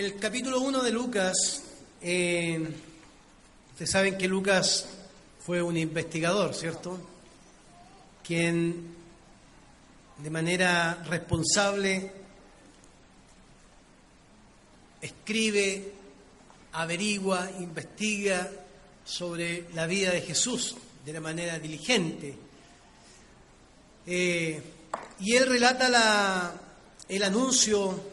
El capítulo 1 de Lucas, eh, ustedes saben que Lucas fue un investigador, ¿cierto? Quien de manera responsable escribe, averigua, investiga sobre la vida de Jesús de una manera diligente. Eh, y él relata la, el anuncio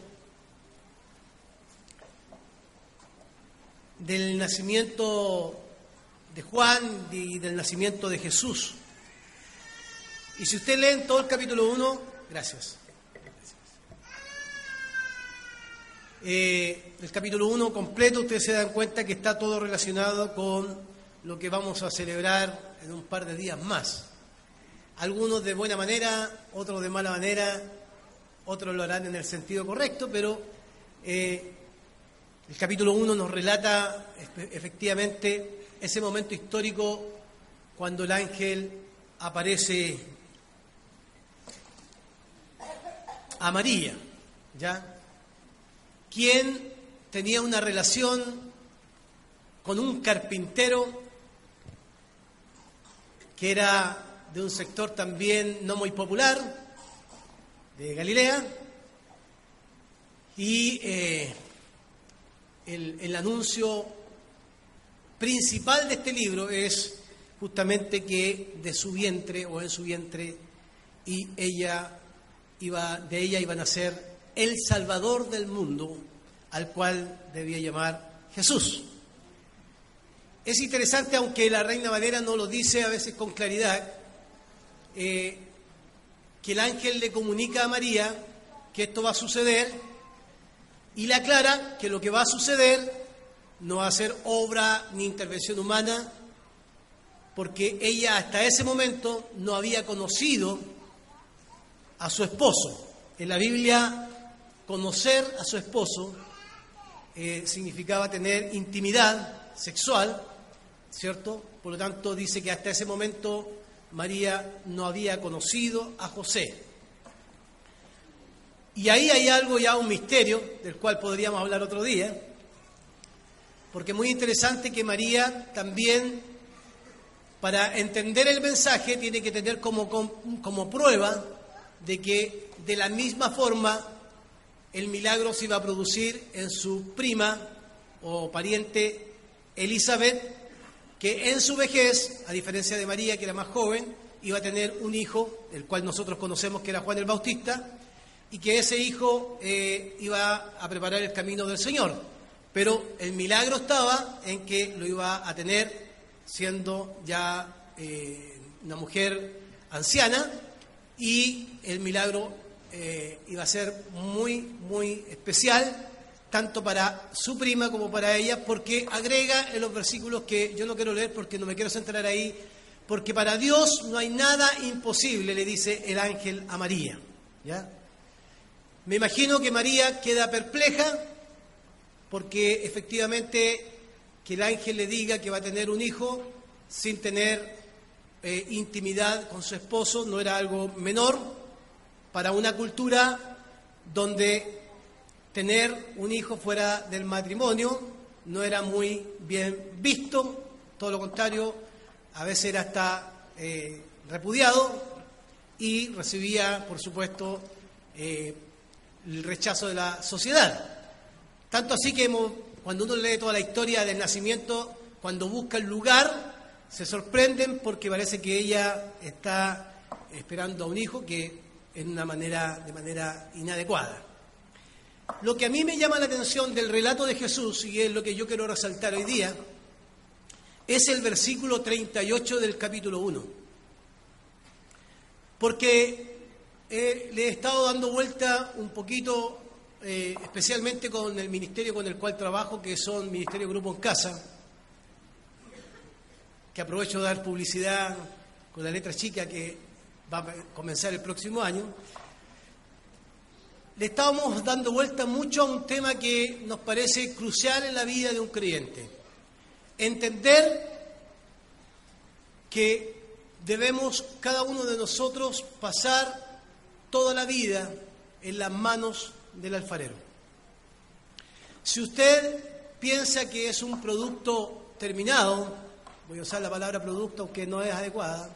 del nacimiento de Juan y del nacimiento de Jesús. Y si usted lee en todo el capítulo 1, gracias. Eh, el capítulo 1 completo, ustedes se dan cuenta que está todo relacionado con lo que vamos a celebrar en un par de días más. Algunos de buena manera, otros de mala manera, otros lo harán en el sentido correcto, pero eh, el capítulo 1 nos relata efectivamente ese momento histórico cuando el ángel aparece a María, ¿ya? Quien tenía una relación con un carpintero que era de un sector también no muy popular, de Galilea, y eh, el, anuncio principal de este libro es justamente que de su vientre o en su vientre y ella iba de ella iban a ser el salvador del mundo al cual debía llamar Jesús. Es interesante, aunque la Reina Valera no lo dice a veces con claridad, eh, que el ángel le comunica a María que esto va a suceder y le aclara que lo que va a suceder no va a ser obra ni intervención humana, porque ella hasta ese momento no había conocido a su esposo. En la Biblia, conocer a su esposo eh, significaba tener intimidad sexual, ¿cierto? Por lo tanto, dice que hasta ese momento María no había conocido a José. Y ahí hay algo ya, un misterio, del cual podríamos hablar otro día, porque es muy interesante que María también, para entender el mensaje, tiene que tener como, como prueba de que de la misma forma el milagro se iba a producir en su prima o pariente Elizabeth, que en su vejez, a diferencia de María, que era más joven, iba a tener un hijo, el cual nosotros conocemos que era Juan el Bautista, y que ese hijo eh, iba a preparar el camino del Señor. Pero el milagro estaba en que lo iba a tener siendo ya eh, una mujer anciana y el milagro eh, iba a ser muy, muy especial, tanto para su prima como para ella, porque agrega en los versículos que yo no quiero leer porque no me quiero centrar ahí, porque para Dios no hay nada imposible, le dice el ángel a María. ¿ya? Me imagino que María queda perpleja porque efectivamente que el ángel le diga que va a tener un hijo sin tener eh, intimidad con su esposo no era algo menor para una cultura donde tener un hijo fuera del matrimonio no era muy bien visto, todo lo contrario, a veces era hasta eh, repudiado y recibía, por supuesto, eh, el rechazo de la sociedad. Tanto así que cuando uno lee toda la historia del nacimiento, cuando busca el lugar, se sorprenden porque parece que ella está esperando a un hijo que en una manera, de manera inadecuada. Lo que a mí me llama la atención del relato de Jesús, y es lo que yo quiero resaltar hoy día, es el versículo 38 del capítulo 1. Porque le he estado dando vuelta un poquito eh, especialmente con el ministerio con el cual trabajo, que son Ministerio Grupo en Casa, que aprovecho de dar publicidad con la letra chica que va a comenzar el próximo año, le estábamos dando vuelta mucho a un tema que nos parece crucial en la vida de un creyente. Entender que debemos cada uno de nosotros pasar toda la vida en las manos del alfarero. Si usted piensa que es un producto terminado, voy a usar la palabra producto aunque no es adecuada,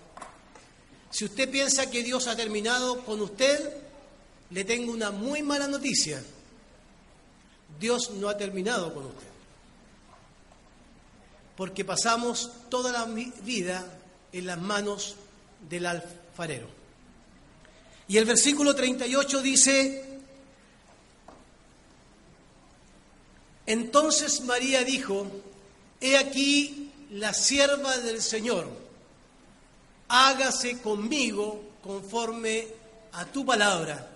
si usted piensa que Dios ha terminado con usted, le tengo una muy mala noticia. Dios no ha terminado con usted. Porque pasamos toda la vida en las manos del alfarero. Y el versículo 38 dice, entonces María dijo, he aquí la sierva del Señor, hágase conmigo conforme a tu palabra.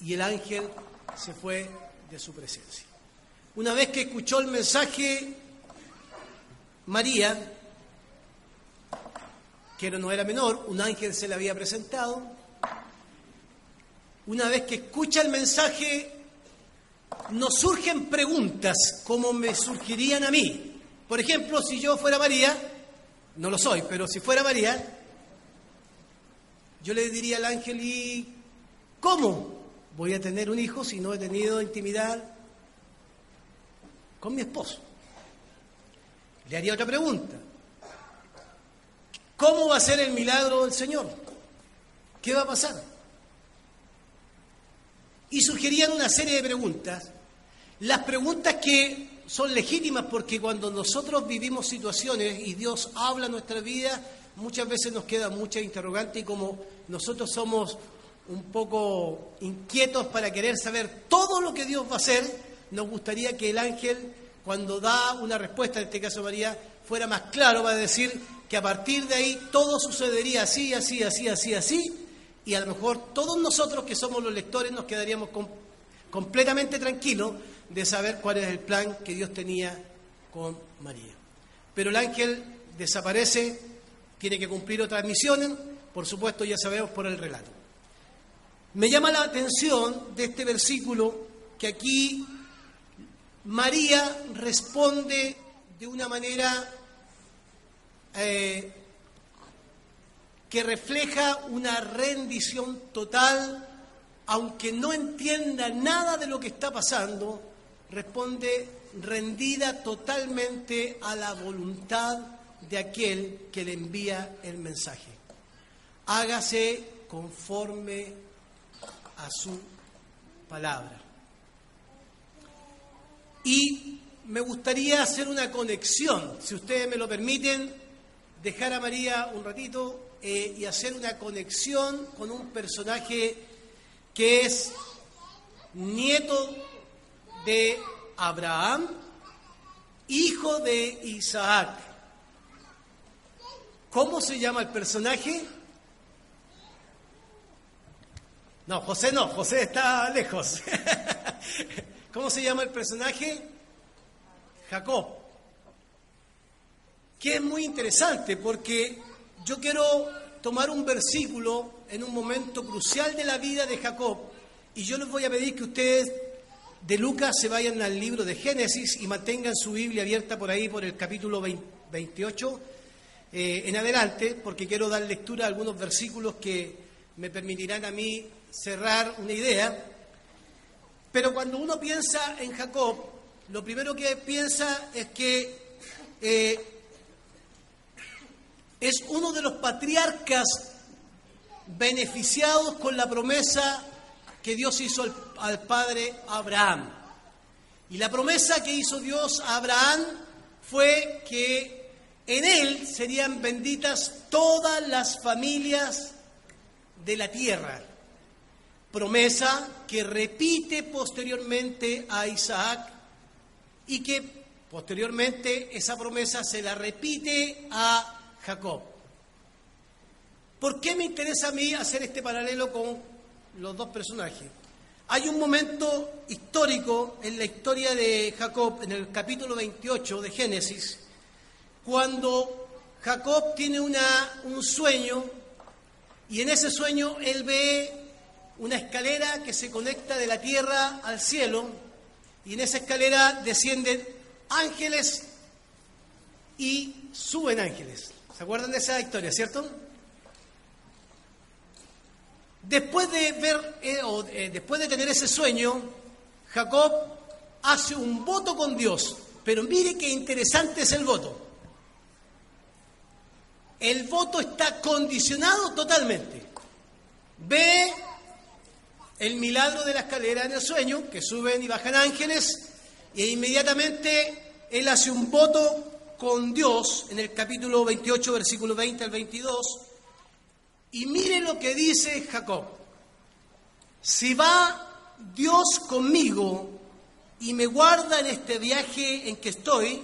Y el ángel se fue de su presencia. Una vez que escuchó el mensaje, María que no era menor, un ángel se le había presentado. Una vez que escucha el mensaje, nos surgen preguntas como me surgirían a mí. Por ejemplo, si yo fuera María, no lo soy, pero si fuera María, yo le diría al ángel, ¿y cómo voy a tener un hijo si no he tenido intimidad con mi esposo? Le haría otra pregunta. ¿Cómo va a ser el milagro del Señor? ¿Qué va a pasar? Y surgirían una serie de preguntas. Las preguntas que son legítimas porque cuando nosotros vivimos situaciones y Dios habla en nuestra vida, muchas veces nos queda mucha interrogante y como nosotros somos un poco inquietos para querer saber todo lo que Dios va a hacer, nos gustaría que el ángel, cuando da una respuesta, en este caso María, fuera más claro, va a decir, que a partir de ahí todo sucedería así, así, así, así, así, y a lo mejor todos nosotros que somos los lectores nos quedaríamos completamente tranquilos de saber cuál es el plan que Dios tenía con María. Pero el ángel desaparece, tiene que cumplir otras misiones, por supuesto ya sabemos por el relato. Me llama la atención de este versículo que aquí María responde de una manera eh, que refleja una rendición total, aunque no entienda nada de lo que está pasando, responde rendida totalmente a la voluntad de aquel que le envía el mensaje. Hágase conforme a su palabra. Y me gustaría hacer una conexión, si ustedes me lo permiten, dejar a María un ratito eh, y hacer una conexión con un personaje que es nieto de Abraham, hijo de Isaac. ¿Cómo se llama el personaje? No, José no, José está lejos. ¿Cómo se llama el personaje? Jacob que es muy interesante porque yo quiero tomar un versículo en un momento crucial de la vida de Jacob y yo les voy a pedir que ustedes de Lucas se vayan al libro de Génesis y mantengan su Biblia abierta por ahí por el capítulo 28 eh, en adelante porque quiero dar lectura a algunos versículos que me permitirán a mí cerrar una idea. Pero cuando uno piensa en Jacob, lo primero que piensa es que eh, es uno de los patriarcas beneficiados con la promesa que Dios hizo al, padre Abraham. Y la promesa que hizo Dios a Abraham fue que en él serían benditas todas las familias de la tierra. Promesa que repite posteriormente a Isaac y que posteriormente esa promesa se la repite a Jacob. ¿Por qué me interesa a mí hacer este paralelo con los dos personajes? Hay un momento histórico en la historia de Jacob, en el capítulo 28 de Génesis, cuando Jacob tiene un sueño y en ese sueño él ve una escalera que se conecta de la tierra al cielo y en esa escalera descienden ángeles y suben ángeles. ¿Se acuerdan de esa historia, cierto? Después de ver eh, o, eh, después de tener ese sueño, Jacob hace un voto con Dios. Pero mire qué interesante es el voto. El voto está condicionado totalmente. Ve el milagro de la escalera en el sueño, que suben y bajan ángeles, e inmediatamente él hace un voto con Dios en el capítulo 28, versículo 20 al 22. Y mire lo que dice Jacob. Si va Dios conmigo y me guarda en este viaje en que estoy,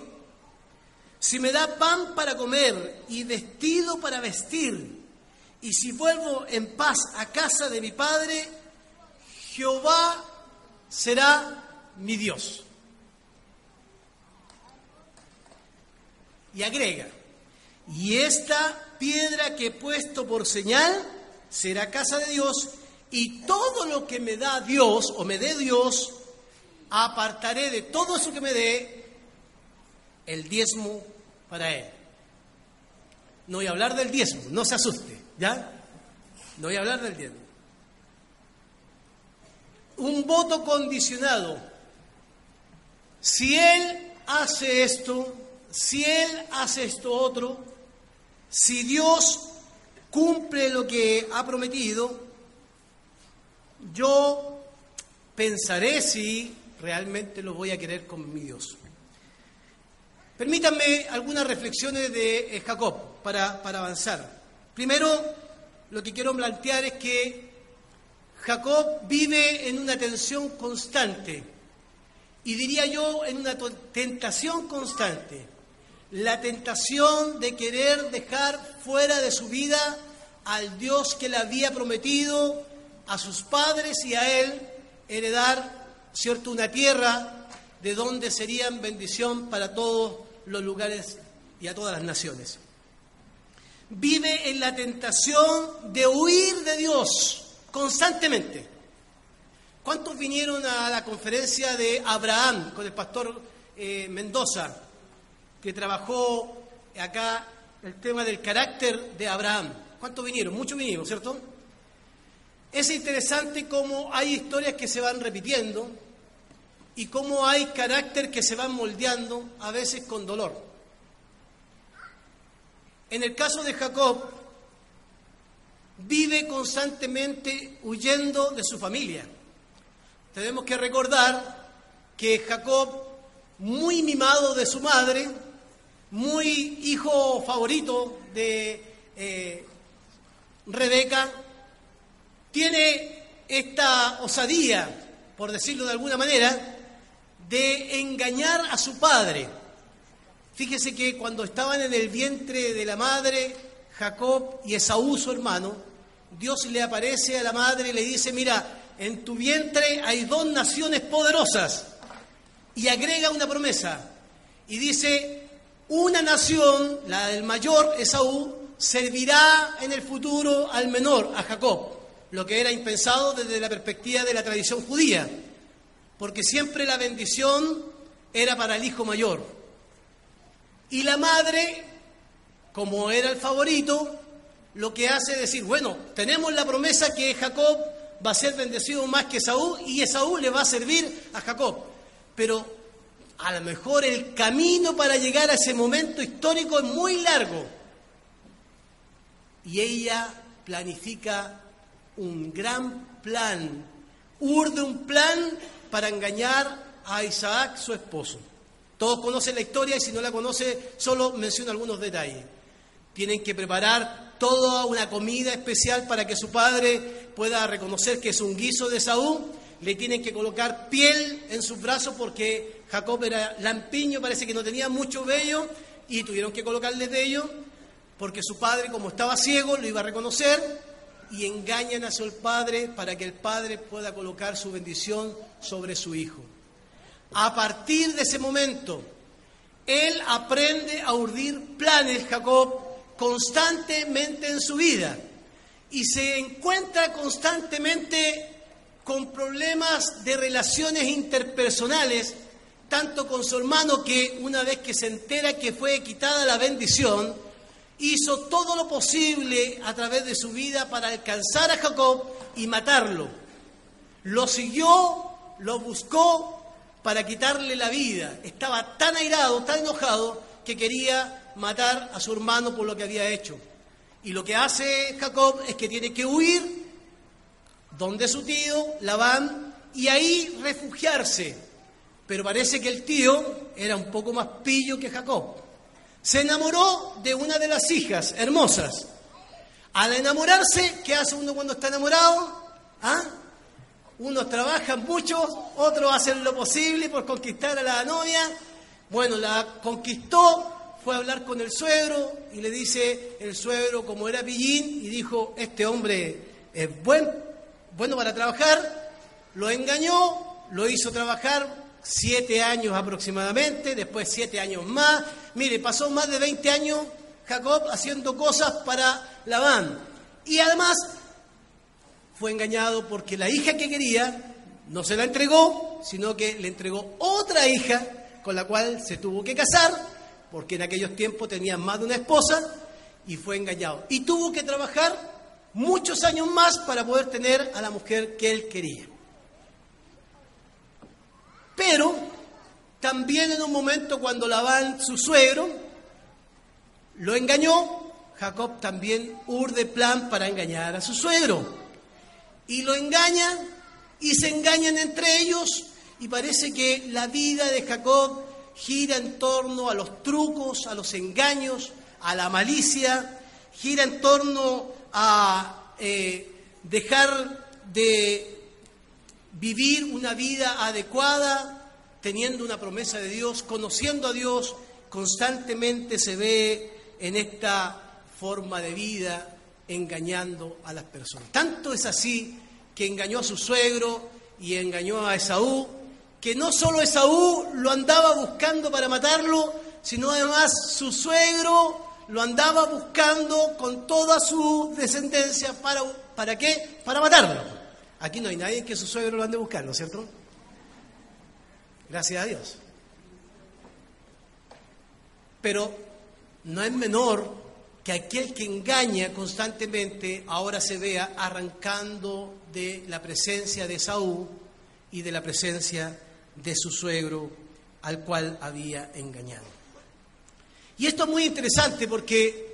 si me da pan para comer y vestido para vestir, y si vuelvo en paz a casa de mi Padre, Jehová será mi Dios. Y agrega, y esta piedra que he puesto por señal será casa de Dios, y todo lo que me da Dios o me dé Dios, apartaré de todo eso que me dé el diezmo para Él. No voy a hablar del diezmo, no se asuste, ¿ya? No voy a hablar del diezmo. Un voto condicionado. Si Él hace esto, si Él hace esto otro, si Dios cumple lo que ha prometido, yo pensaré si realmente lo voy a querer con mi Dios. Permítanme algunas reflexiones de Jacob para, para avanzar. Primero, lo que quiero plantear es que Jacob vive en una tensión constante y diría yo en una tentación constante la tentación de querer dejar fuera de su vida al Dios que le había prometido a sus padres y a él heredar, cierto, una tierra de donde serían bendición para todos los lugares y a todas las naciones. Vive en la tentación de huir de Dios constantemente. ¿Cuántos vinieron a la conferencia de Abraham con el pastor eh, Mendoza? Que trabajó acá el tema del carácter de Abraham. ¿Cuántos vinieron? Muchos vinieron, ¿cierto? Es interesante cómo hay historias que se van repitiendo y cómo hay carácter que se van moldeando, a veces con dolor. En el caso de Jacob, vive constantemente huyendo de su familia. Tenemos que recordar que Jacob, muy mimado de su madre, muy hijo favorito de eh, Rebeca, tiene esta osadía, por decirlo de alguna manera, de engañar a su padre. Fíjese que cuando estaban en el vientre de la madre, Jacob y Esaú, su hermano, Dios le aparece a la madre y le dice, mira, en tu vientre hay dos naciones poderosas. Y agrega una promesa. Y dice, una nación, la del mayor Esaú, servirá en el futuro al menor, a Jacob, lo que era impensado desde la perspectiva de la tradición judía, porque siempre la bendición era para el hijo mayor. Y la madre, como era el favorito, lo que hace es decir, bueno, tenemos la promesa que Jacob va a ser bendecido más que Esaú y Esaú le va a servir a Jacob. Pero a lo mejor el camino para llegar a ese momento histórico es muy largo. Y ella planifica un gran plan, urde un plan para engañar a Isaac, su esposo. Todos conocen la historia y si no la conoce, solo menciono algunos detalles. Tienen que preparar toda una comida especial para que su padre pueda reconocer que es un guiso de Saúl. Le tienen que colocar piel en sus brazos porque Jacob era lampiño, parece que no tenía mucho vello y tuvieron que colocarle vello porque su padre, como estaba ciego, lo iba a reconocer y engañan a su padre para que el padre pueda colocar su bendición sobre su hijo. A partir de ese momento, él aprende a urdir planes, Jacob, constantemente en su vida y se encuentra constantemente con problemas de relaciones interpersonales, tanto con su hermano que una vez que se entera que fue quitada la bendición, hizo todo lo posible a través de su vida para alcanzar a Jacob y matarlo. Lo siguió, lo buscó para quitarle la vida. Estaba tan airado, tan enojado, que quería matar a su hermano por lo que había hecho. Y lo que hace Jacob es que tiene que huir donde su tío, Labán, y ahí refugiarse. Pero parece que el tío era un poco más pillo que Jacob. Se enamoró de una de las hijas hermosas. Al enamorarse, ¿qué hace uno cuando está enamorado? ¿Ah? Unos trabajan mucho, otros hacen lo posible por conquistar a la novia. Bueno, la conquistó, fue a hablar con el suegro y le dice el suegro, como era pillín, y dijo, este hombre es buen, bueno para trabajar, lo engañó, lo hizo trabajar siete años aproximadamente, después siete años más. Mire, pasó más de 20 años Jacob haciendo cosas para Labán. Y además fue engañado porque la hija que quería no se la entregó, sino que le entregó otra hija con la cual se tuvo que casar, porque en aquellos tiempos tenía más de una esposa, y fue engañado. Y tuvo que trabajar muchos años más para poder tener a la mujer que él quería. Pero también en un momento cuando Labán, su suegro, lo engañó, Jacob también urde plan para engañar a su suegro. Y lo engañan y se engañan entre ellos y parece que la vida de Jacob gira en torno a los trucos, a los engaños, a la malicia, gira en torno a eh, dejar de vivir una vida adecuada, teniendo una promesa de Dios, conociendo a Dios, constantemente se ve en esta forma de vida engañando a las personas. Tanto es así que engañó a su suegro y engañó a Esaú, que no solo Esaú lo andaba buscando para matarlo, sino además su suegro lo andaba buscando con toda su descendencia para ¿para qué? Para matarlo. Aquí no hay nadie que su suegro lo ande buscando, ¿cierto? Gracias a Dios. Pero no es menor que aquel que engaña constantemente ahora se vea arrancando de la presencia de Saúl y de la presencia de su suegro al cual había engañado. Y esto es muy interesante porque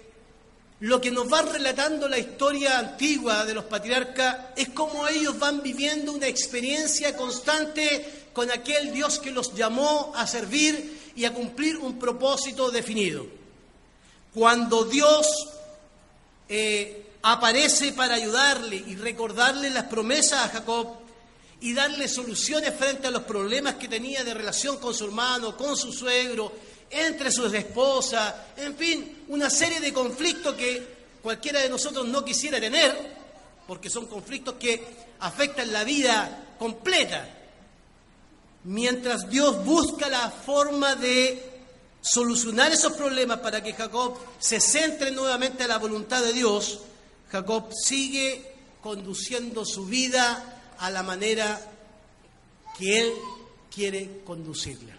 lo que nos va relatando la historia antigua de los patriarcas es cómo ellos van viviendo una experiencia constante con aquel Dios que los llamó a servir y a cumplir un propósito definido. Cuando Dios eh, aparece para ayudarle y recordarle las promesas a Jacob y darle soluciones frente a los problemas que tenía de relación con su hermano, con su suegro, entre sus esposas, en fin, una serie de conflictos que cualquiera de nosotros no quisiera tener, porque son conflictos que afectan la vida completa. Mientras Dios busca la forma de solucionar esos problemas para que Jacob se centre nuevamente en la voluntad de Dios, Jacob sigue conduciendo su vida a la manera que él quiere conducirla.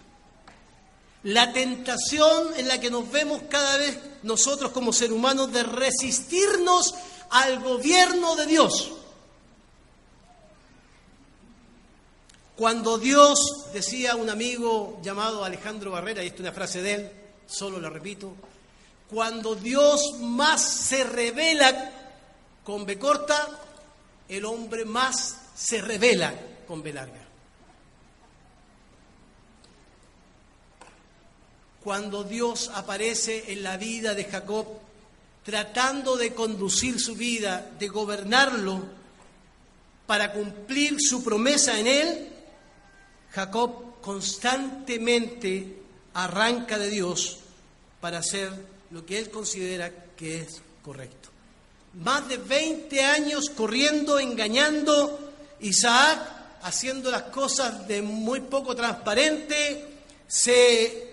La tentación en la que nos vemos cada vez nosotros como seres humanos de resistirnos al gobierno de Dios. Cuando Dios, decía un amigo llamado Alejandro Barrera, y esta es una frase de él, solo la repito, cuando Dios más se revela con B corta, el hombre más se revela con B larga. Cuando Dios aparece en la vida de Jacob, tratando de conducir su vida, de gobernarlo, para cumplir su promesa en él, Jacob constantemente arranca de Dios para hacer lo que él considera que es correcto. más de 20 años corriendo, engañando, Isaac haciendo las cosas de muy poco transparente, se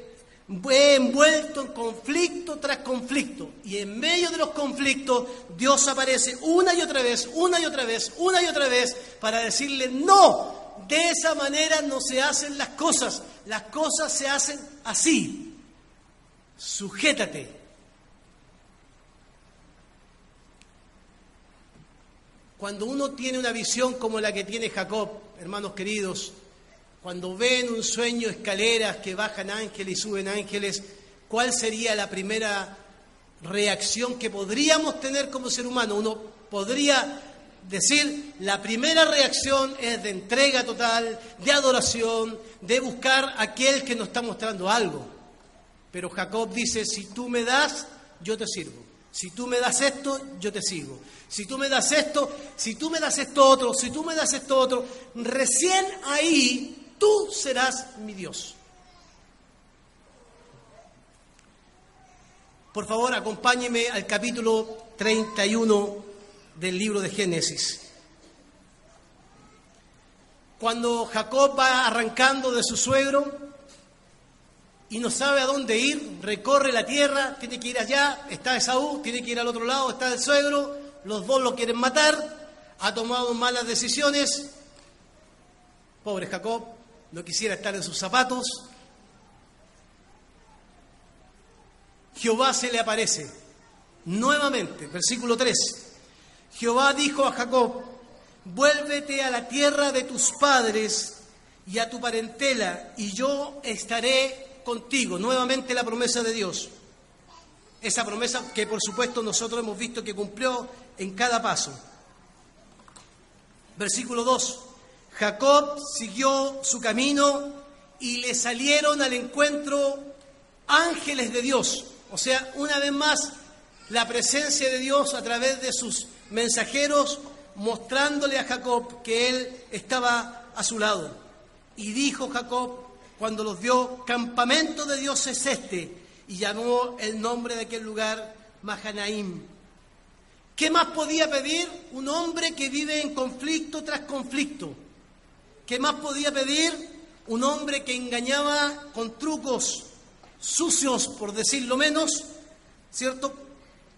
envuelto en conflicto tras conflicto. Y en medio de los conflictos, Dios aparece una y otra vez, una y otra vez, una y otra vez, para decirle, no, de esa manera no se hacen las cosas, las cosas se hacen así. Sujétate. Cuando uno tiene una visión como la que tiene Jacob, hermanos queridos, cuando ven un sueño escaleras que bajan ángeles y suben ángeles, ¿cuál sería la primera reacción que podríamos tener como ser humano? Uno podría decir, la primera reacción es de entrega total, de adoración, de buscar a aquel que nos está mostrando algo. Pero Jacob dice, si tú me das, yo te sirvo. Si tú me das esto, yo te sigo. Si tú me das esto, si tú me das esto otro, si tú me das esto otro, recién ahí tú serás mi Dios. Por favor, acompáñeme al capítulo 31 del libro de Génesis. Cuando Jacob va arrancando de su suegro, y no sabe a dónde ir, recorre la tierra, tiene que ir allá, está Esaú, tiene que ir al otro lado, está el suegro, los dos lo quieren matar, ha tomado malas decisiones. Pobre Jacob, no quisiera estar en sus zapatos. Jehová se le aparece nuevamente, versículo 3. Jehová dijo a Jacob, vuélvete a la tierra de tus padres y a tu parentela, y yo estaré contigo. Nuevamente la promesa de Dios. Esa promesa que por supuesto nosotros hemos visto que cumplió en cada paso. Versículo 2. Jacob siguió su camino y le salieron al encuentro ángeles de Dios. O sea, una vez más, la presencia de Dios a través de sus mensajeros mostrándole a Jacob que él estaba a su lado. Y dijo Jacob, cuando los vio, campamento de Dios es este, y llamó el nombre de aquel lugar Mahanaim. ¿Qué más podía pedir un hombre que vive en conflicto tras conflicto? ¿Qué más podía pedir un hombre que engañaba con trucos sucios, por decirlo menos, ¿cierto?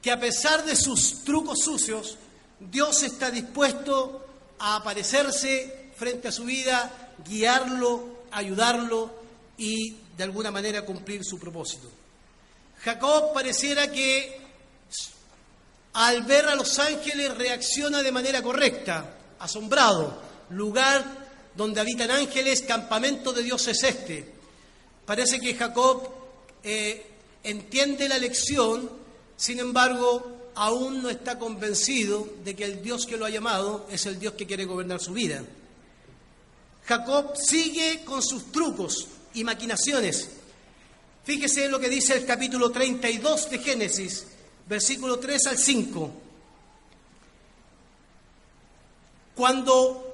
Que a pesar de sus trucos sucios, Dios está dispuesto a aparecerse frente a su vida, guiarlo, ayudarlo y de alguna manera cumplir su propósito. Jacob pareciera que al ver a los ángeles reacciona de manera correcta, asombrado. Lugar donde habitan ángeles, campamento de Dios es este. Parece que Jacob eh, entiende la lección, sin embargo, aún no está convencido de que el Dios que lo ha llamado es el Dios que quiere gobernar su vida. Jacob sigue con sus trucos y maquinaciones. Fíjese lo que dice el capítulo 32 de Génesis, versículo 3 al 5. Cuando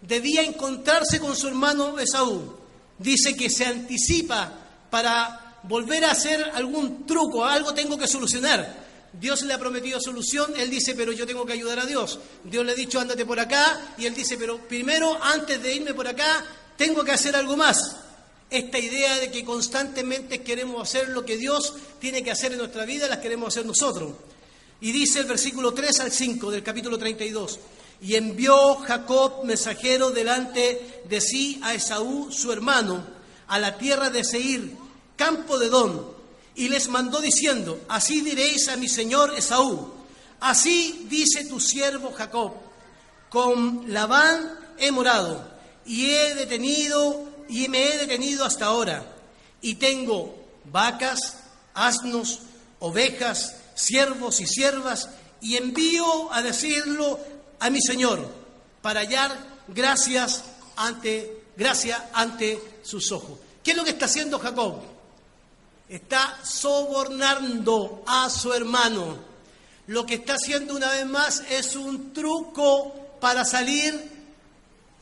debía encontrarse con su hermano Esaú, dice que se anticipa para volver a hacer algún truco, algo tengo que solucionar. Dios le ha prometido solución, él dice, pero yo tengo que ayudar a Dios. Dios le ha dicho, ándate por acá, y él dice, pero primero, antes de irme por acá, tengo que hacer algo más. Esta idea de que constantemente queremos hacer lo que Dios tiene que hacer en nuestra vida, las queremos hacer nosotros. Y dice el versículo 3 al 5 del capítulo 32, y envió Jacob mensajero delante de sí a Esaú, su hermano, a la tierra de Seir, campo de Don y les mandó diciendo, así diréis a mi señor Esaú, así dice tu siervo Jacob, con Labán he morado y he detenido y me he detenido hasta ahora y tengo vacas, asnos, ovejas, siervos y siervas y envío a decirlo a mi señor para hallar gracias ante gracia ante sus ojos. ¿Qué es lo que está haciendo Jacob? está sobornando a su hermano. Lo que está haciendo una vez más es un truco para salir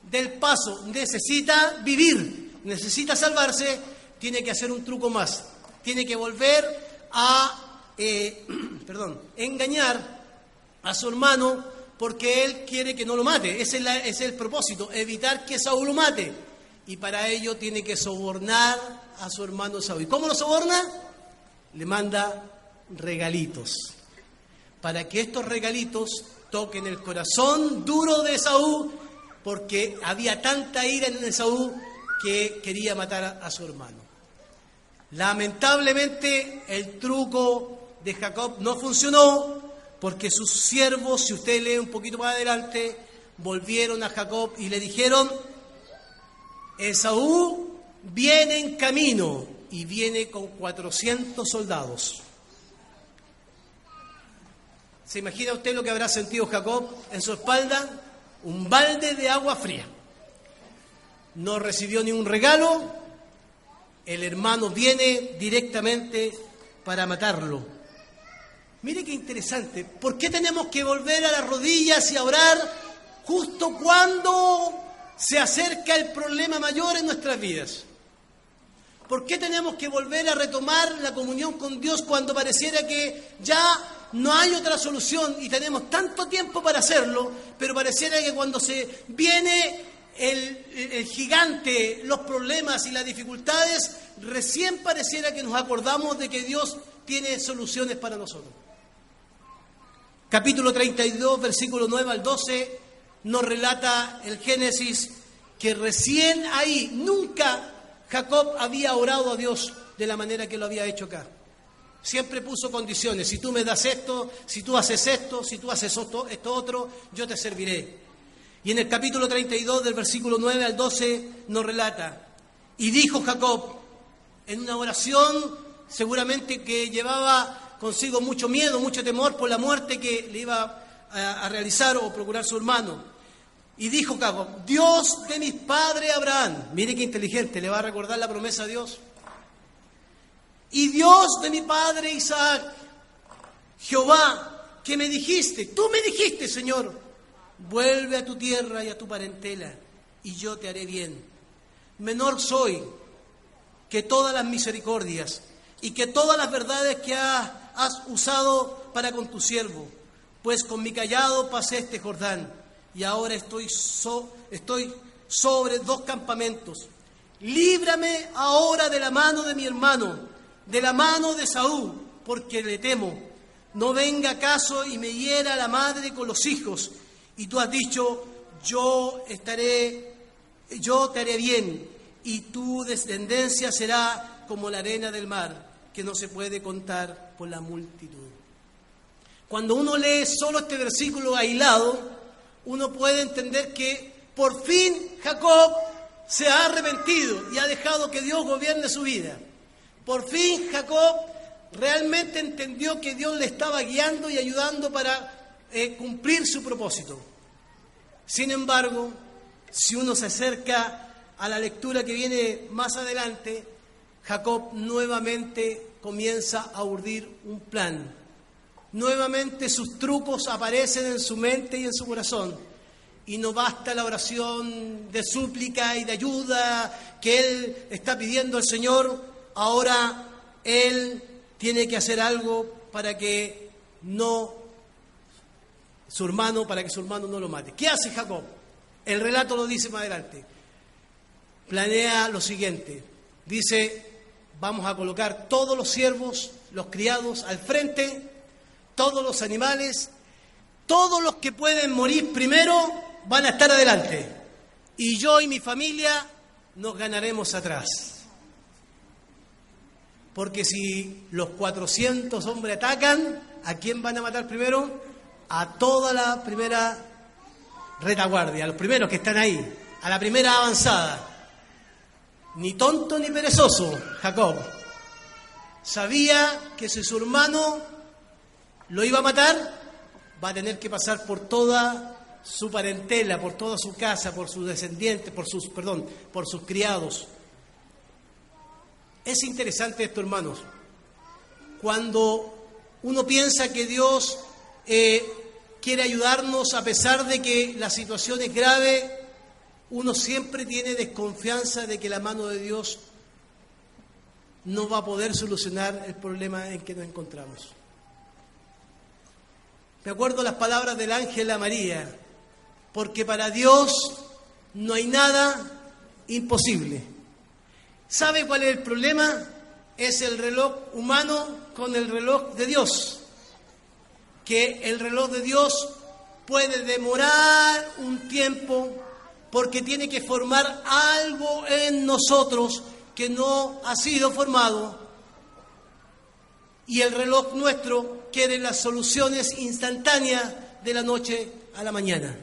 del paso. Necesita vivir, necesita salvarse, tiene que hacer un truco más. Tiene que volver a, eh, perdón, engañar a su hermano porque él quiere que no lo mate. Ese es, es el propósito, evitar que Saúl lo mate. Y para ello tiene que sobornar a su hermano Saúl. ¿Y cómo lo soborna? Le manda regalitos. Para que estos regalitos toquen el corazón duro de Saúl, porque había tanta ira en Saúl que quería matar a su hermano. Lamentablemente el truco de Jacob no funcionó porque sus siervos, si usted lee un poquito más adelante, volvieron a Jacob y le dijeron, Esaú viene en camino y viene con 400 soldados. ¿Se imagina usted lo que habrá sentido Jacob en su espalda? Un balde de agua fría. No recibió ni un regalo, el hermano viene directamente para matarlo. Mire qué interesante. ¿Por qué tenemos que volver a las rodillas y a orar justo cuando se acerca el problema mayor en nuestras vidas? ¿Por qué tenemos que volver a retomar la comunión con Dios cuando pareciera que ya no hay otra solución y tenemos tanto tiempo para hacerlo, pero pareciera que cuando se viene el, gigante, los problemas y las dificultades, recién pareciera que nos acordamos de que Dios tiene soluciones para nosotros. Capítulo 32, versículo 9 al 12, nos relata el Génesis que recién ahí, nunca Jacob había orado a Dios de la manera que lo había hecho acá. Siempre puso condiciones. Si tú me das esto, si tú haces esto, si tú haces esto, esto otro, yo te serviré. Y en el capítulo 32 del versículo 9 al 12 nos relata, y dijo Jacob, en una oración seguramente que llevaba consigo mucho miedo, mucho temor por la muerte que le iba a, realizar o procurar su hermano. Y dijo Jacob, Dios de mis padres Abraham, mire qué inteligente, le va a recordar la promesa a Dios. Y Dios de mi padre Isaac, Jehová, que me dijiste, tú me dijiste, Señor, vuelve a tu tierra y a tu parentela, y yo te haré bien. Menor soy que todas las misericordias y que todas las verdades que has usado para con tu siervo, pues con mi callado pasé este Jordán, y ahora estoy, estoy sobre dos campamentos. Líbrame ahora de la mano de mi hermano, de la mano de Saúl, porque le temo. No venga acaso y me hiera la madre con los hijos, y tú has dicho, yo estaré, yo te haré bien, y tu descendencia será como la arena del mar, que no se puede contar por la multitud. Cuando uno lee solo este versículo aislado, uno puede entender que por fin Jacob se ha arrepentido y ha dejado que Dios gobierne su vida. Por fin Jacob realmente entendió que Dios le estaba guiando y ayudando para eh, cumplir su propósito. Sin embargo, si uno se acerca a la lectura que viene más adelante, Jacob nuevamente comienza a urdir un plan. Nuevamente sus trucos aparecen en su mente y en su corazón. Y no basta la oración de súplica y de ayuda que él está pidiendo al Señor. Ahora él tiene que hacer algo para que no su hermano para que su hermano no lo mate. ¿Qué hace Jacob? El relato lo dice más adelante. Planea lo siguiente. Dice, vamos a colocar todos los siervos, los criados al frente, todos los animales, todos los que pueden morir primero van a estar adelante. Y yo y mi familia nos ganaremos atrás. Porque si los 400 hombres atacan, ¿a quién van a matar primero? a toda la primera retaguardia, a los primeros que están ahí, a la primera avanzada. Ni tonto ni perezoso, Jacob. Sabía que si su hermano lo iba a matar, va a tener que pasar por toda su parentela, por toda su casa, por sus descendientes, por sus, perdón, por sus criados. Es interesante esto, hermanos. Cuando uno piensa que Dios eh, quiere ayudarnos a pesar de que la situación es grave, uno siempre tiene desconfianza de que la mano de Dios no va a poder solucionar el problema en que nos encontramos. Me acuerdo las palabras del ángel a María, porque para Dios no hay nada imposible. ¿Sabe cuál es el problema? Es el reloj humano con el reloj de Dios. Que el reloj de Dios puede demorar un tiempo porque tiene que formar algo en nosotros que no ha sido formado. Y el reloj nuestro quiere las soluciones instantáneas de la noche a la mañana.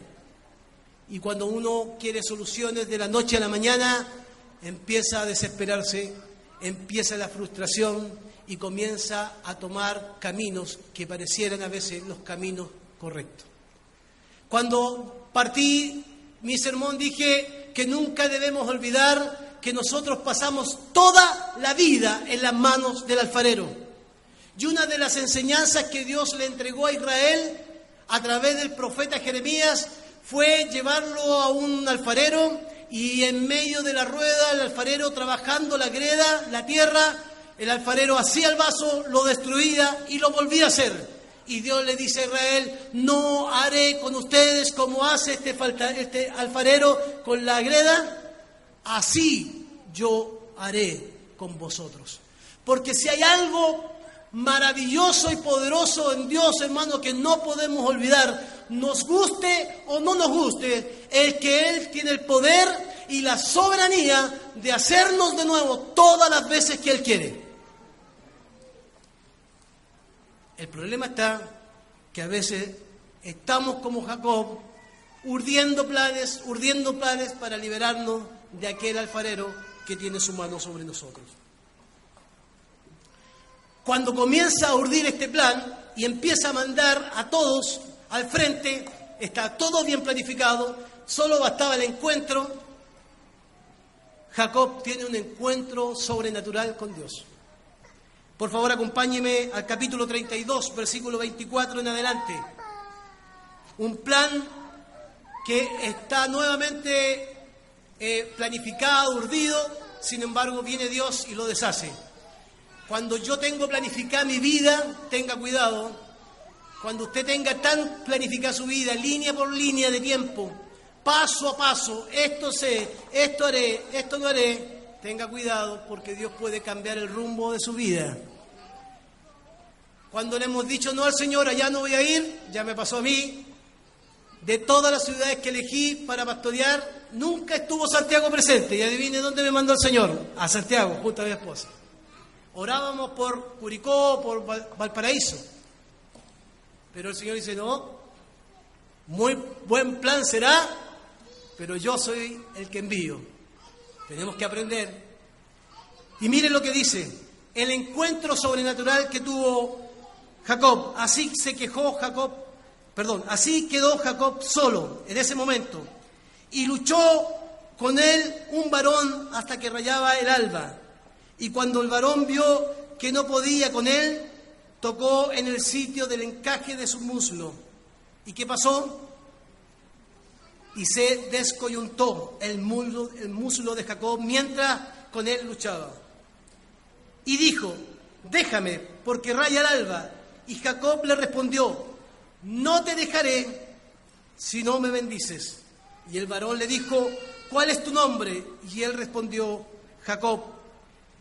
Y cuando uno quiere soluciones de la noche a la mañana, empieza a desesperarse, empieza la frustración y comienza a tomar caminos que parecieran a veces los caminos correctos. Cuando partí mi sermón dije que nunca debemos olvidar que nosotros pasamos toda la vida en las manos del alfarero. Y una de las enseñanzas que Dios le entregó a Israel a través del profeta Jeremías fue llevarlo a un alfarero y en medio de la rueda el alfarero trabajando la greda, la tierra, el alfarero hacía el vaso, lo destruía y lo volvía a hacer. Y Dios le dice a Israel, no haré con ustedes como hace este, este alfarero con la greda, así yo haré con vosotros. Porque si hay algo maravilloso y poderoso en Dios, hermano, que no podemos olvidar, nos guste o no nos guste, es que Él tiene el poder y la soberanía de hacernos de nuevo todas las veces que Él quiere. El problema está que a veces estamos como Jacob, urdiendo planes, urdiendo planes para liberarnos de aquel alfarero que tiene su mano sobre nosotros. Cuando comienza a urdir este plan y empieza a mandar a todos al frente, está todo bien planificado, solo bastaba el encuentro. Jacob tiene un encuentro sobrenatural con Dios. Por favor, acompáñeme al capítulo 32, versículo 24 en adelante. Un plan que está nuevamente eh, planificado, urdido, sin embargo viene Dios y lo deshace. Cuando yo tengo planificada mi vida, tenga cuidado. Cuando usted tenga tan planificada su vida, línea por línea de tiempo, paso a paso, esto sé, esto haré, esto no haré, tenga cuidado porque Dios puede cambiar el rumbo de su vida. Cuando le hemos dicho no al Señor, allá no voy a ir, ya me pasó a mí, de todas las ciudades que elegí para pastorear, nunca estuvo Santiago presente. Y adivine dónde me mandó el Señor, a Santiago, junto a mi esposa. Orábamos por Curicó, por Valparaíso. Pero el Señor dice, no, muy buen plan será, pero yo soy el que envío. Tenemos que aprender. Y mire lo que dice, el encuentro sobrenatural que tuvo Jacob. Así se quejó Jacob, perdón, así quedó Jacob solo en ese momento. Y luchó con él un varón hasta que rayaba el alba. Y cuando el varón vio que no podía con él, tocó en el sitio del encaje de su muslo. ¿Y qué pasó? Y se descoyuntó el muslo, de Jacob mientras con él luchaba. Y dijo, déjame, porque raya el alba. Y Jacob le respondió, no te dejaré si no me bendices. Y el varón le dijo, ¿cuál es tu nombre? Y él respondió, Jacob.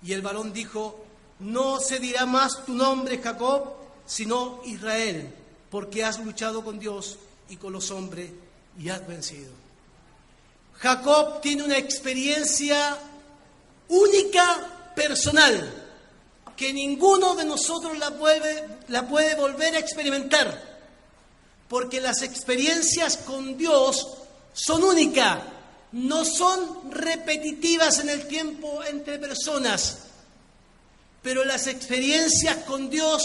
Y el varón dijo, no se dirá más tu nombre, Jacob, sino Israel, porque has luchado con Dios y con los hombres y has vencido. Jacob tiene una experiencia única, personal, que ninguno de nosotros la puede, la puede volver a experimentar, porque las experiencias con Dios son únicas, no son repetitivas en el tiempo entre personas, pero las experiencias con Dios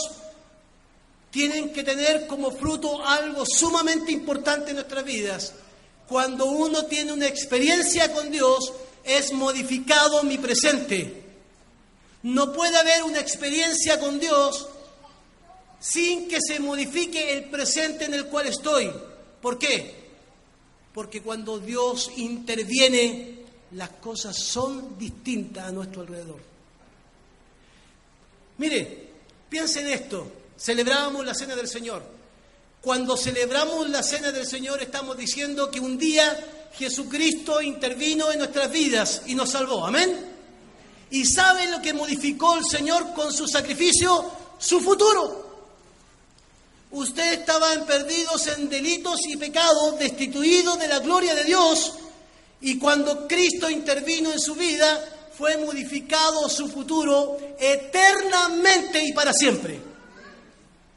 tienen que tener como fruto algo sumamente importante en nuestras vidas. Cuando uno tiene una experiencia con Dios, es modificado mi presente. No puede haber una experiencia con Dios sin que se modifique el presente en el cual estoy. ¿Por qué? Porque cuando Dios interviene, las cosas son distintas a nuestro alrededor. Mire, piensen en esto celebrábamos la cena del Señor. Cuando celebramos la cena del Señor estamos diciendo que un día Jesucristo intervino en nuestras vidas y nos salvó. Amén. ¿Y saben lo que modificó el Señor con su sacrificio? Su futuro. Ustedes estaban perdidos en delitos y pecados, destituidos de la gloria de Dios, y cuando Cristo intervino en su vida, fue modificado su futuro eternamente y para siempre.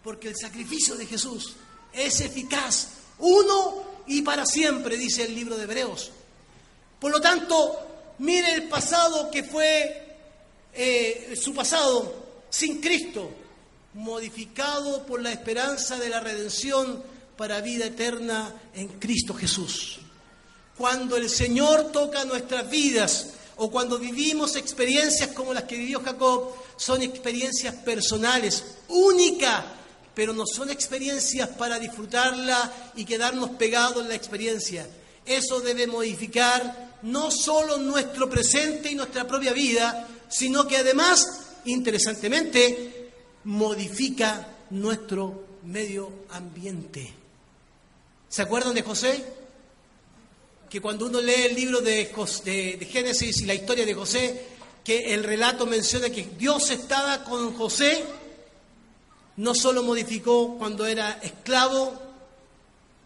Porque el sacrificio de Jesús es eficaz, uno y para siempre, dice el libro de Hebreos. Por lo tanto, mire el pasado que fue eh, su pasado sin Cristo, modificado por la esperanza de la redención para vida eterna en Cristo Jesús. Cuando el Señor toca nuestras vidas o cuando vivimos experiencias como las que vivió Jacob, son experiencias personales, únicas, pero no son experiencias para disfrutarla y quedarnos pegados en la experiencia. Eso debe modificar no solo nuestro presente y nuestra propia vida, sino que además, interesantemente, modifica nuestro medio ambiente. ¿Se acuerdan de José? Que cuando uno lee el libro de, de, Génesis y la historia de José, que el relato menciona que Dios estaba con José, no solo modificó cuando era esclavo,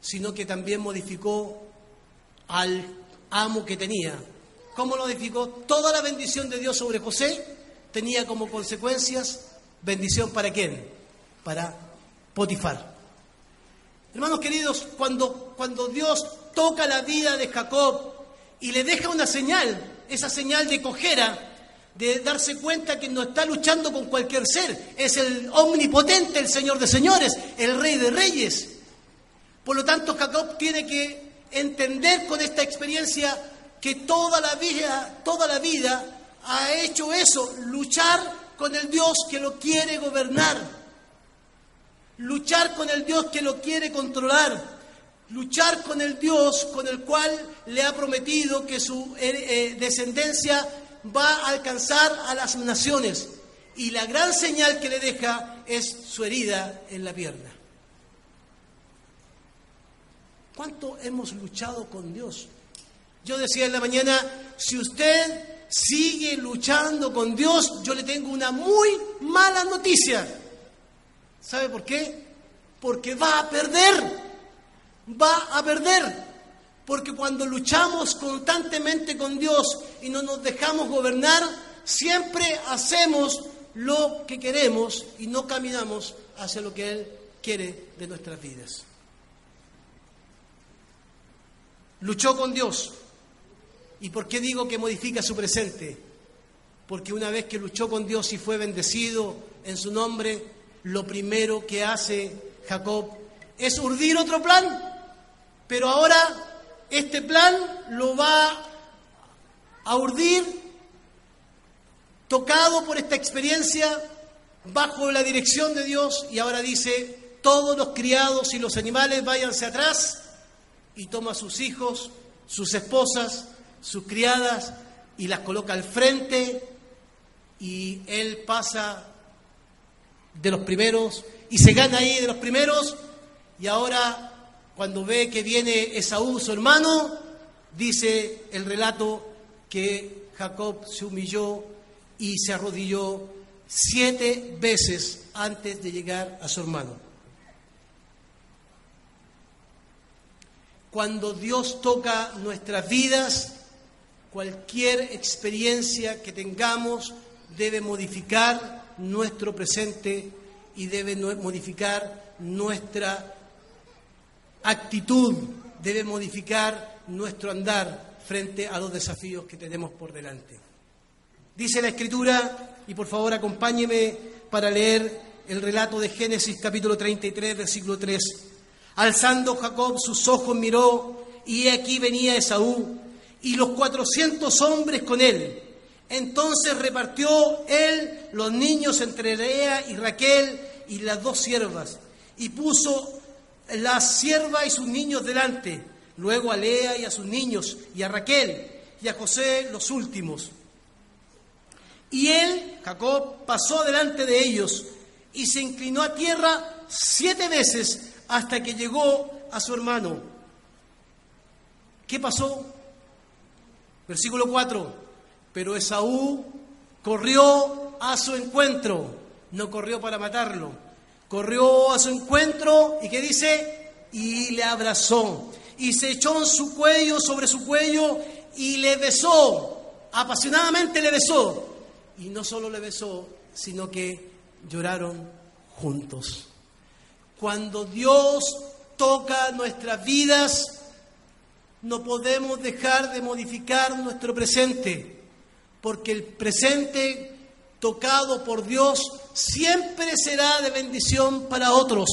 sino que también modificó al amo que tenía, ¿Cómo lo edificó? Toda la bendición de Dios sobre José tenía como consecuencias bendición para quién? Para Potifar. Hermanos queridos, cuando, cuando Dios toca la vida de Jacob y le deja una señal, esa señal de cojera, de darse cuenta que no está luchando con cualquier ser, es el omnipotente, el Señor de señores, el Rey de reyes. Por lo tanto, Jacob tiene que entender con esta experiencia que toda la vida, toda la vida ha hecho eso, luchar con el Dios que lo quiere gobernar, luchar con el Dios que lo quiere controlar, luchar con el Dios con el cual le ha prometido que su eh, eh, descendencia va a alcanzar a las naciones. Y la gran señal que le deja es su herida en la pierna. ¿Cuánto hemos luchado con Dios? Yo decía en la mañana, si usted sigue luchando con Dios, yo le tengo una muy mala noticia. ¿Sabe por qué? Porque va a perder, va a perder. Porque cuando luchamos constantemente con Dios y no nos dejamos gobernar, siempre hacemos lo que queremos y no caminamos hacia lo que Él quiere de nuestras vidas. Luchó con Dios, ¿Y por qué digo que modifica su presente? Porque una vez que luchó con Dios y fue bendecido en su nombre, lo primero que hace Jacob es urdir otro plan. Pero ahora este plan lo va a urdir tocado por esta experiencia bajo la dirección de Dios y ahora dice, todos los criados y los animales váyanse atrás y toma a sus hijos, sus esposas, sus criadas y las coloca al frente y él pasa de los primeros y se gana ahí de los primeros y ahora cuando ve que viene Esaú, su hermano, dice el relato que Jacob se humilló y se arrodilló siete veces antes de llegar a su hermano. Cuando Dios toca nuestras vidas, Cualquier experiencia que tengamos debe modificar nuestro presente y debe modificar nuestra actitud, debe modificar nuestro andar frente a los desafíos que tenemos por delante. Dice la Escritura, y por favor acompáñeme para leer el relato de Génesis capítulo 33, versículo 3. Alzando Jacob sus ojos miró, y aquí venía Esaú y los cuatrocientos hombres con él. Entonces repartió él los niños entre Lea y Raquel y las dos siervas, y puso la sierva y sus niños delante, luego a Lea y a sus niños, y a Raquel, y a José los últimos. Y él, Jacob, pasó delante de ellos y se inclinó a tierra siete veces hasta que llegó a su hermano. ¿Qué pasó? Versículo 4. Pero Esaú corrió a su encuentro, no corrió para matarlo, corrió a su encuentro y ¿qué dice? Y le abrazó y se echó en su cuello, sobre su cuello y le besó, apasionadamente le besó. Y no solo le besó, sino que lloraron juntos. Cuando Dios toca nuestras vidas, no podemos dejar de modificar nuestro presente, porque el presente tocado por Dios siempre será de bendición para otros.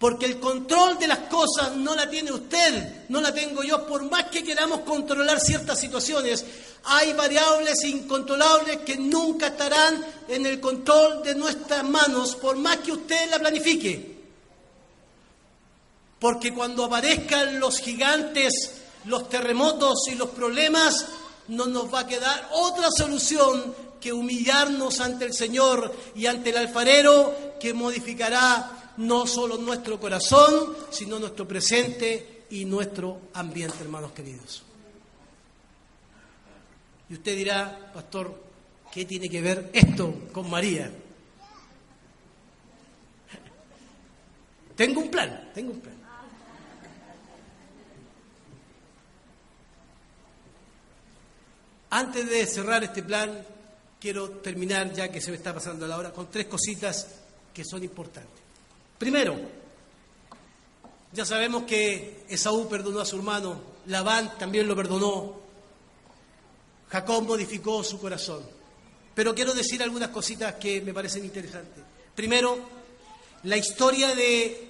Porque el control de las cosas no la tiene usted, no la tengo yo, por más que queramos controlar ciertas situaciones. Hay variables incontrolables que nunca estarán en el control de nuestras manos, por más que usted la planifique. Porque cuando aparezcan los gigantes, los terremotos y los problemas, no nos va a quedar otra solución que humillarnos ante el Señor y ante el alfarero que modificará no solo nuestro corazón, sino nuestro presente y nuestro ambiente, hermanos queridos. Y usted dirá, pastor, ¿qué tiene que ver esto con María? Tengo un plan, tengo un plan. Antes de cerrar este plan, quiero terminar, ya que se me está pasando la hora, con tres cositas que son importantes. Primero, ya sabemos que Esaú perdonó a su hermano, Labán también lo perdonó, Jacob modificó su corazón. Pero quiero decir algunas cositas que me parecen interesantes. Primero, la historia de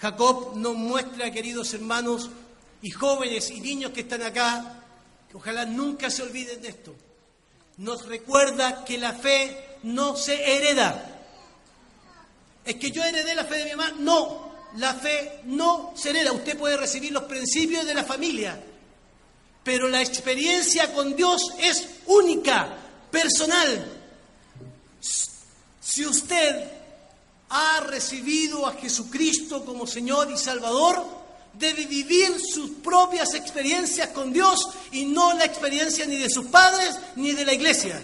Jacob nos muestra, queridos hermanos y jóvenes y niños que están acá, que ojalá nunca se olviden de esto. Nos recuerda que la fe no se hereda, es que yo heredé la fe de mi mamá. No, la fe no se hereda. Usted puede recibir los principios de la familia, pero la experiencia con Dios es única, personal. Si usted ha recibido a Jesucristo como Señor y Salvador, debe vivir sus propias experiencias con Dios y no la experiencia ni de sus padres ni de la iglesia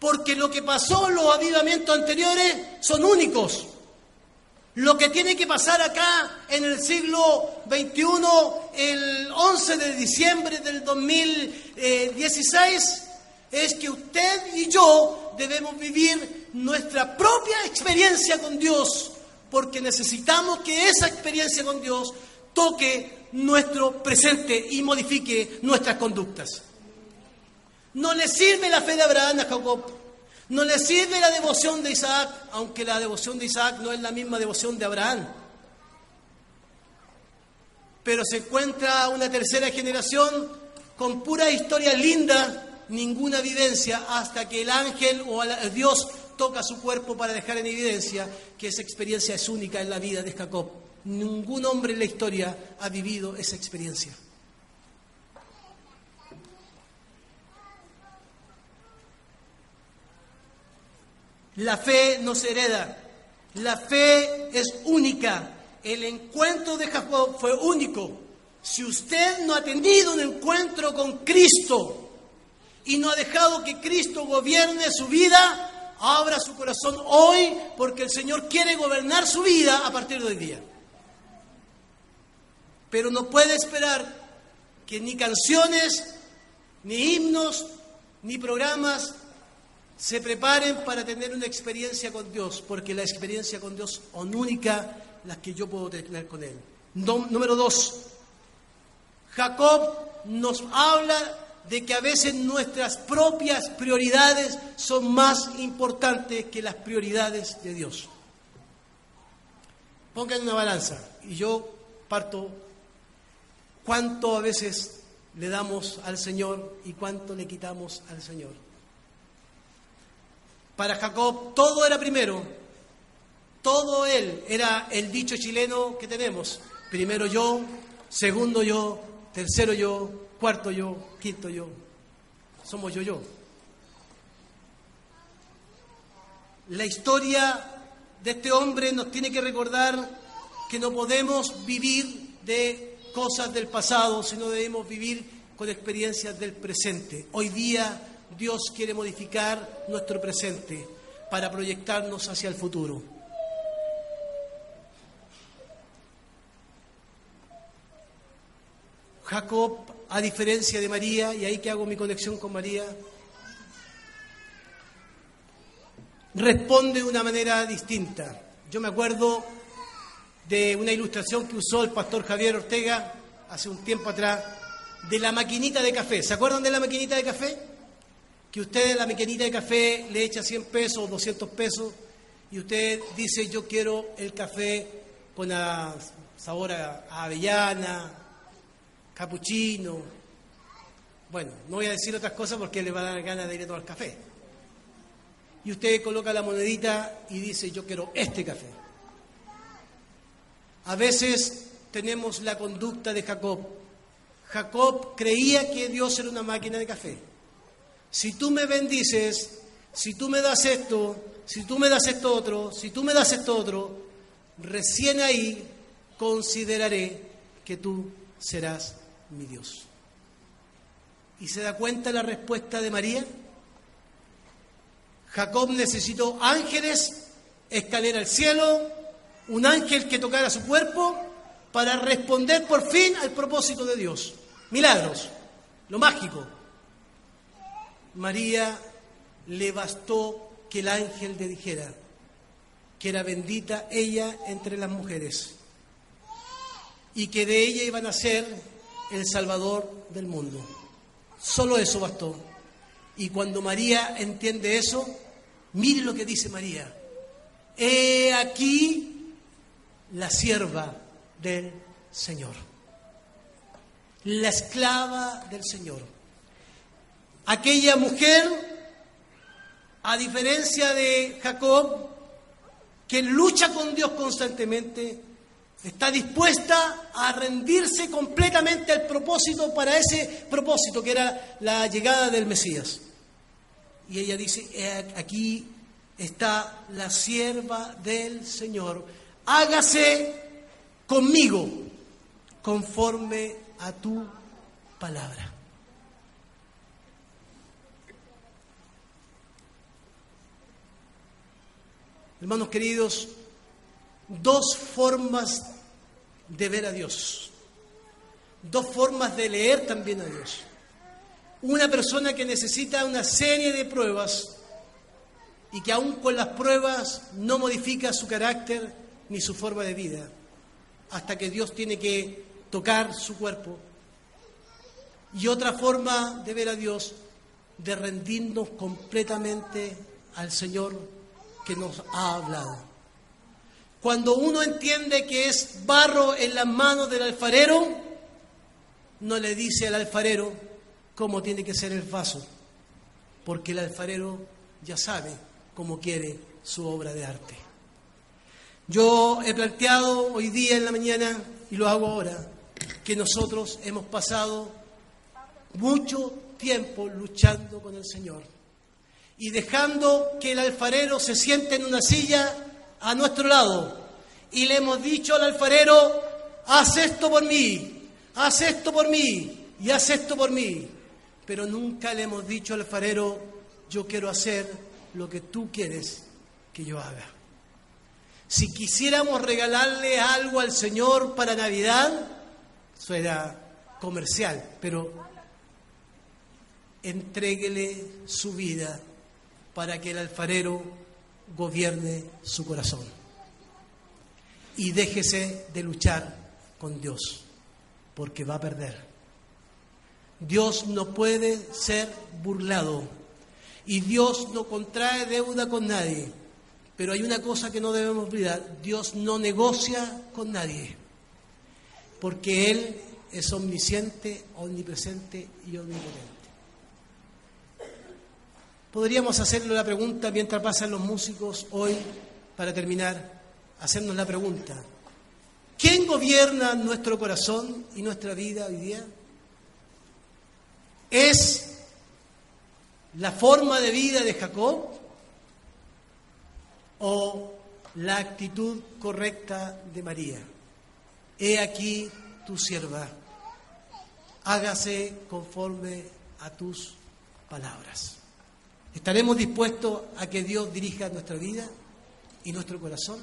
porque lo que pasó en los avivamientos anteriores son únicos. Lo que tiene que pasar acá en el siglo XXI, el 11 de diciembre del 2016, es que usted y yo debemos vivir nuestra propia experiencia con Dios, porque necesitamos que esa experiencia con Dios toque nuestro presente y modifique nuestras conductas. No le sirve la fe de Abraham a Jacob. No le sirve la devoción de Isaac, aunque la devoción de Isaac no es la misma devoción de Abraham. Pero se encuentra una tercera generación con pura historia linda, ninguna vivencia, hasta que el ángel o Dios toca su cuerpo para dejar en evidencia que esa experiencia es única en la vida de Jacob. Ningún hombre en la historia ha vivido esa experiencia. La fe no se hereda. La fe es única. El encuentro de Jacob fue único. Si usted no ha tenido un encuentro con Cristo y no ha dejado que Cristo gobierne su vida, abra su corazón hoy porque el Señor quiere gobernar su vida a partir de hoy día. Pero no puede esperar que ni canciones, ni himnos, ni programas se preparen para tener una experiencia con Dios, porque la experiencia con Dios son única las que yo puedo tener con Él. número dos, Jacob nos habla de que a veces nuestras propias prioridades son más importantes que las prioridades de Dios. Pongan una balanza y yo parto cuánto a veces le damos al Señor y cuánto le quitamos al Señor. Para Jacob todo era primero, todo él era el dicho chileno que tenemos. Primero yo, segundo yo, tercero yo, cuarto yo, quinto yo. Somos yo yo. La historia de este hombre nos tiene que recordar que no podemos vivir de cosas del pasado, sino debemos vivir con experiencias del presente. Hoy día Dios quiere modificar nuestro presente para proyectarnos hacia el futuro. Jacob, a diferencia de María, y ahí que hago mi conexión con María, responde de una manera distinta. Yo me acuerdo de una ilustración que usó el pastor Javier Ortega hace un tiempo atrás, de la maquinita de café. ¿Se acuerdan de la maquinita de café? Que usted a la maquinita de café le echa 100 pesos o 200 pesos y usted dice yo quiero el café con sabor a avellana, capuchino. Bueno, no voy a decir otras cosas porque le va a dar ganas de ir a tomar café. Y usted coloca la monedita y dice yo quiero este café. A veces tenemos la conducta de Jacob. Jacob creía que Dios era una máquina de café. Si tú me bendices, si tú me das esto, si tú me das esto otro, si tú me das esto otro, recién ahí consideraré que tú serás mi Dios. ¿Y se da cuenta la respuesta de María? Jacob necesitó ángeles, escalera al cielo, un ángel que tocara su cuerpo para responder por fin al propósito de Dios. Milagros, lo mágico. María le bastó que el ángel le dijera que era bendita ella entre las mujeres y que de ella iban a ser el Salvador del mundo. Solo eso bastó. Y cuando María entiende eso, mire lo que dice María. He aquí la sierva del Señor. La esclava del Señor. Aquella mujer, a diferencia de Jacob, que lucha con Dios constantemente, está dispuesta a rendirse completamente al propósito para ese propósito que era la llegada del Mesías. Y ella dice, aquí está la sierva del Señor, hágase conmigo conforme a tu palabra. Hermanos queridos, dos formas de ver a Dios, dos formas de leer también a Dios. Una persona que necesita una serie de pruebas y que aún con las pruebas no modifica su carácter ni su forma de vida, hasta que Dios tiene que tocar su cuerpo. Y otra forma de ver a Dios, de rendirnos completamente al Señor que nos ha hablado. Cuando uno entiende que es barro en las manos del alfarero, no le dice al alfarero cómo tiene que ser el vaso, porque el alfarero ya sabe cómo quiere su obra de arte. Yo he planteado hoy día en la mañana, y lo hago ahora, que nosotros hemos pasado mucho tiempo luchando con el Señor y dejando que el alfarero se siente en una silla a nuestro lado y le hemos dicho al alfarero, haz esto por mí, haz esto por mí y haz esto por mí. Pero nunca le hemos dicho al alfarero, yo quiero hacer lo que tú quieres que yo haga. Si quisiéramos regalarle algo al Señor para Navidad, eso era comercial, pero entréguele su vida para que el alfarero gobierne su corazón. Y déjese de luchar con Dios, porque va a perder. Dios no puede ser burlado y Dios no contrae deuda con nadie. Pero hay una cosa que no debemos olvidar, Dios no negocia con nadie, porque Él es omnisciente, omnipresente y omnipotente. Podríamos hacerle la pregunta mientras pasan los músicos hoy, para terminar, hacernos la pregunta. ¿Quién gobierna nuestro corazón y nuestra vida hoy día? ¿Es la forma de vida de Jacob o la actitud correcta de María? he aquí tu sierva, hágase conforme a tus palabras. ¿Estaremos dispuestos a que Dios dirija nuestra vida y nuestro corazón?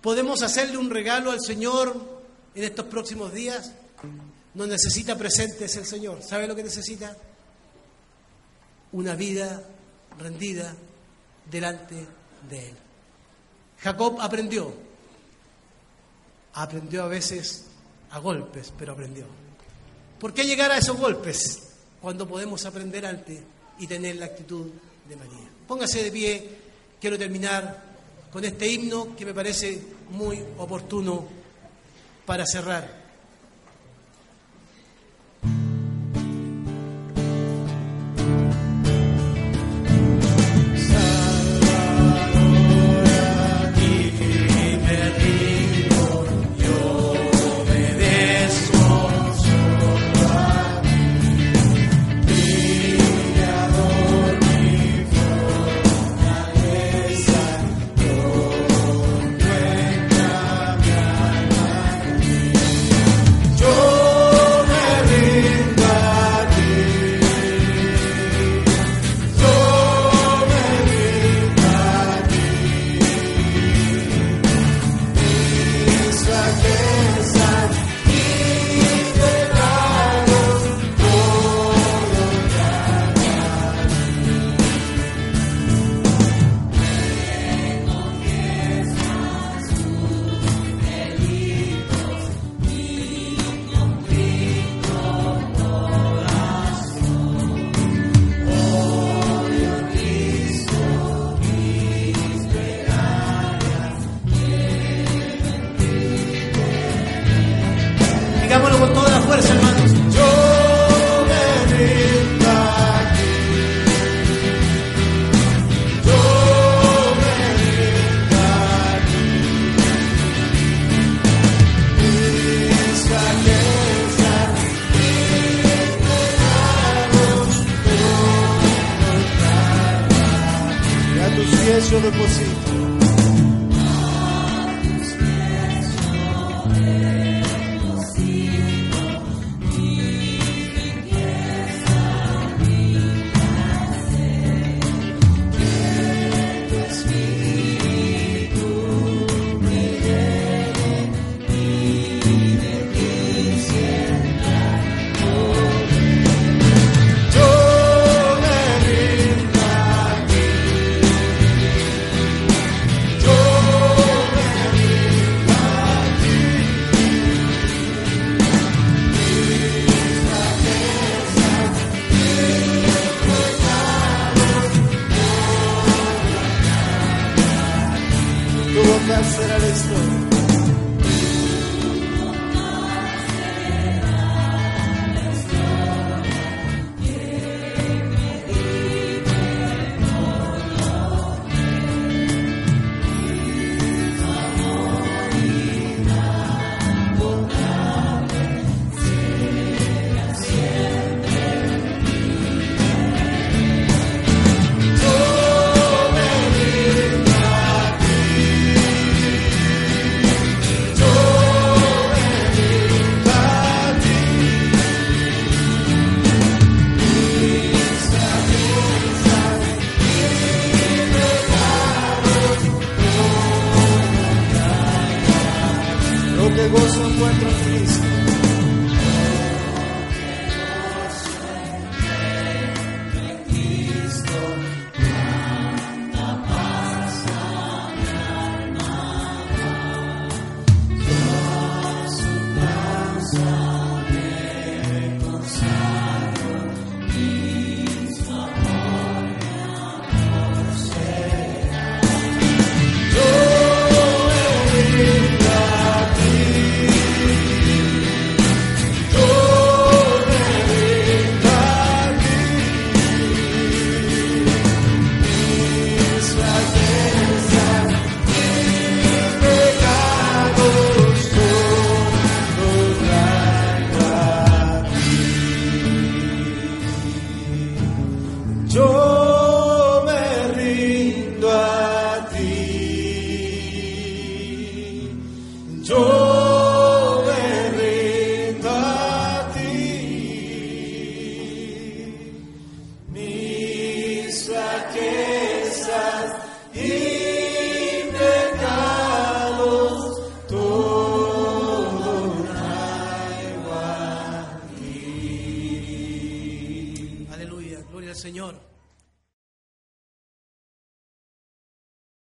¿Podemos hacerle un regalo al Señor en estos próximos días? No necesita presentes el Señor. ¿Sabe lo que necesita? Una vida rendida delante de Él. Jacob aprendió. Aprendió a veces a golpes, pero aprendió. ¿Por qué llegar a esos golpes cuando podemos aprender antes y tener la actitud de María? Póngase de pie. Quiero terminar con este himno que me parece muy oportuno para cerrar.